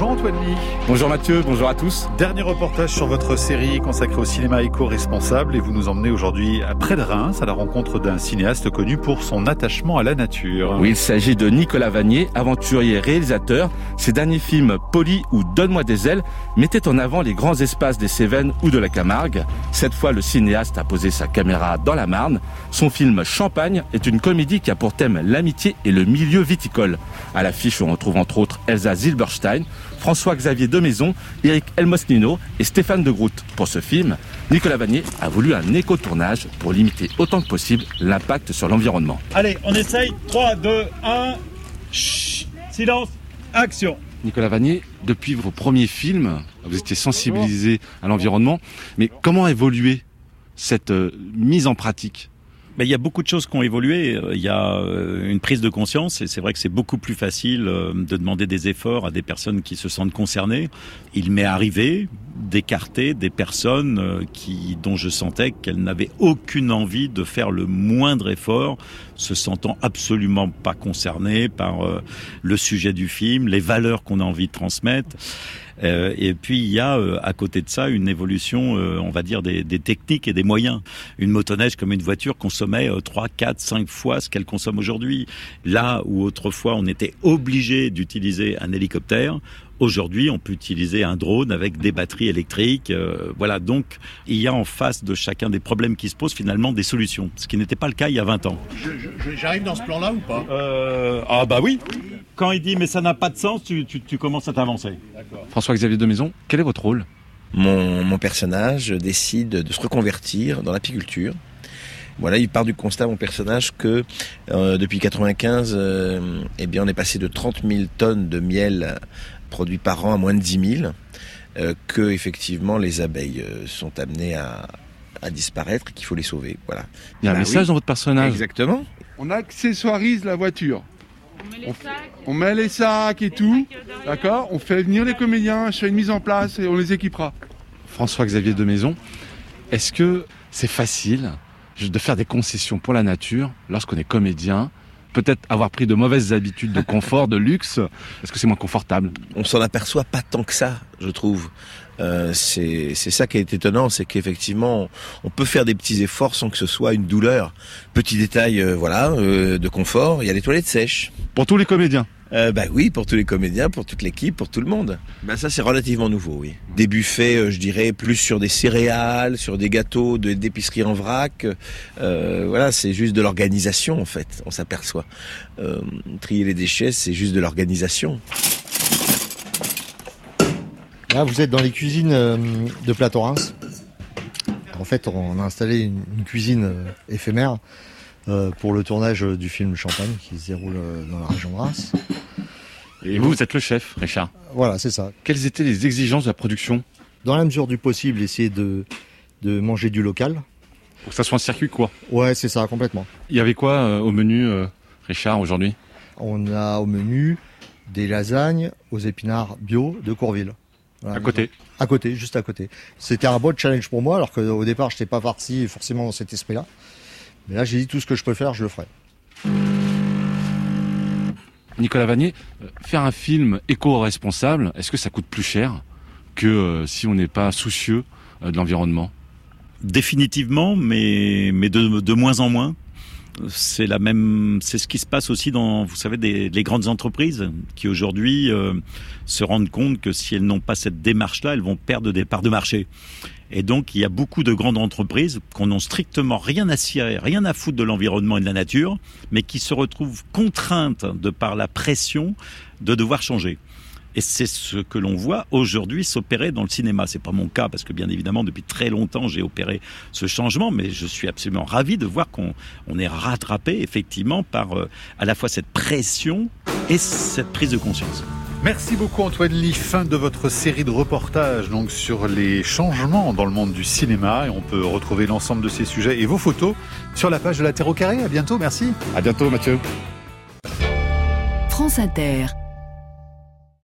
Bonjour Antoine Lee. Bonjour Mathieu, bonjour à tous. Dernier reportage sur votre série consacrée au cinéma éco-responsable et vous nous emmenez aujourd'hui près de Reims à la rencontre d'un cinéaste connu pour son attachement à la nature. Oui, il s'agit de Nicolas Vanier, aventurier réalisateur. Ses derniers films Poli ou Donne-moi des ailes mettaient en avant les grands espaces des Cévennes ou de la Camargue. Cette fois, le cinéaste a posé sa caméra dans la Marne. Son film Champagne est une comédie qui a pour thème l'amitié et le milieu viticole. À l'affiche, on retrouve entre autres Elsa Zilberstein, François-Xavier Demaison, Eric Elmosnino et Stéphane de Groot. Pour ce film, Nicolas Vanier a voulu un éco-tournage pour limiter autant que possible l'impact sur l'environnement. Allez, on essaye. 3, 2, 1. Chut, silence, action. Nicolas Vanier, depuis vos premiers films, vous étiez sensibilisé à l'environnement, mais comment a évolué cette euh, mise en pratique? Mais il y a beaucoup de choses qui ont évolué. Il y a euh, une prise de conscience et c'est vrai que c'est beaucoup plus facile euh, de demander des efforts à des personnes qui se sentent concernées. Il m'est arrivé d'écarter des personnes euh, qui, dont je sentais qu'elles n'avaient aucune envie de faire le moindre effort, se sentant absolument pas concernées par le sujet du film, les valeurs qu'on a envie de transmettre. Euh, et puis il y a euh, à côté de ça une évolution, euh, on va dire, des, des, techniques et des moyens. Une motoneige comme une voiture consommait 3, 4, 5 fois ce qu'elle consomme aujourd'hui. Là où autrefois on était obligé d'utiliser un hélicoptère, Aujourd'hui, on peut utiliser un drone avec des batteries électriques. Euh, voilà, donc il y a en face de chacun des problèmes qui se posent finalement des solutions, ce qui n'était pas le cas il y a 20 ans. J'arrive dans ce plan-là ou pas? Euh, Ah bah oui. Quand il dit mais ça n'a pas de sens, tu, tu, tu commences à t'avancer. François-Xavier de Maison, quel est votre rôle? Mon, mon personnage décide de se reconvertir dans l'apiculture. Voilà, il part du constat, mon personnage, que euh, depuis 95, euh, eh bien, on est passé de 30 000 tonnes de miel produit par an à moins de 10 000, euh, que effectivement les abeilles euh, sont amenées à, à disparaître et qu'il faut les sauver. Voilà. Il y a un Bah message oui. dans votre personnage. Exactement. On accessoirise la voiture. On, on met les sacs et tout, d'accord On fait venir les comédiens, je fais une mise en place et on les équipera. François-Xavier de Maison, est-ce que c'est facile de faire des concessions pour la nature lorsqu'on est comédien Peut-être avoir pris de mauvaises habitudes de confort, de luxe, est-ce que c'est moins confortable? On s'en aperçoit pas tant que ça, je trouve. Euh, c'est ça qui est étonnant, c'est qu'effectivement, on, on peut faire des petits efforts sans que ce soit une douleur. Petit détail, euh, voilà, euh, de confort, il y a les toilettes sèches. Pour tous les comédiens Euh, bah oui, pour tous les comédiens, pour toute l'équipe, pour tout le monde. Bah ça c'est relativement nouveau, oui. Des buffets, euh, je dirais, plus sur des céréales, sur des gâteaux, de- d'épicerie en vrac. Euh, voilà, c'est juste de l'organisation en fait, on s'aperçoit. Euh, trier les déchets, c'est juste de l'organisation. Là, vous êtes dans les cuisines de Plateau Reims. En fait, on a installé une, cuisine éphémère pour le tournage du film Champagne qui se déroule dans la région de Reims. Et vous, vous êtes le chef, Richard. Voilà, c'est ça. Quelles étaient les exigences de la production Dans la mesure du possible, essayer de, de manger du local. Pour que ça soit un circuit, quoi Ouais, c'est ça, complètement. Il y avait quoi euh, au menu, euh, Richard, aujourd'hui? On a au menu des lasagnes aux épinards bio de Courville. Voilà, À côté. À côté, juste à côté. C'était un beau challenge pour moi, alors qu'au départ, je n'étais pas parti forcément dans cet esprit-là. Mais là, j'ai dit tout ce que je peux faire, je le ferai. Nicolas Vanier, euh, faire un film éco-responsable, est-ce que ça coûte plus cher que euh, si on n'est pas soucieux euh, de l'environnement? Définitivement, mais, mais de, de moins en moins. C'est la même, c'est ce qui se passe aussi dans, vous savez, les grandes entreprises qui aujourd'hui se rendent compte que si elles n'ont pas cette démarche-là, elles vont perdre des parts de marché. Et donc, il y a beaucoup de grandes entreprises qu'on n'ont strictement rien à cirer, rien à foutre de l'environnement et de la nature, mais qui se retrouvent contraintes de par la pression de devoir changer. Et c'est ce que l'on voit aujourd'hui s'opérer dans le cinéma. C'est pas mon cas parce que bien évidemment depuis très longtemps j'ai opéré ce changement, mais je suis absolument ravi de voir qu'on on est rattrapé effectivement par euh, à la fois cette pression et cette prise de conscience. Merci beaucoup Antoine Lee. Fin de votre série de reportages donc sur les changements dans le monde du cinéma et on peut retrouver l'ensemble de ces sujets et vos photos sur la page de la Terre au carré. À bientôt, merci. À bientôt, Mathieu. France Inter.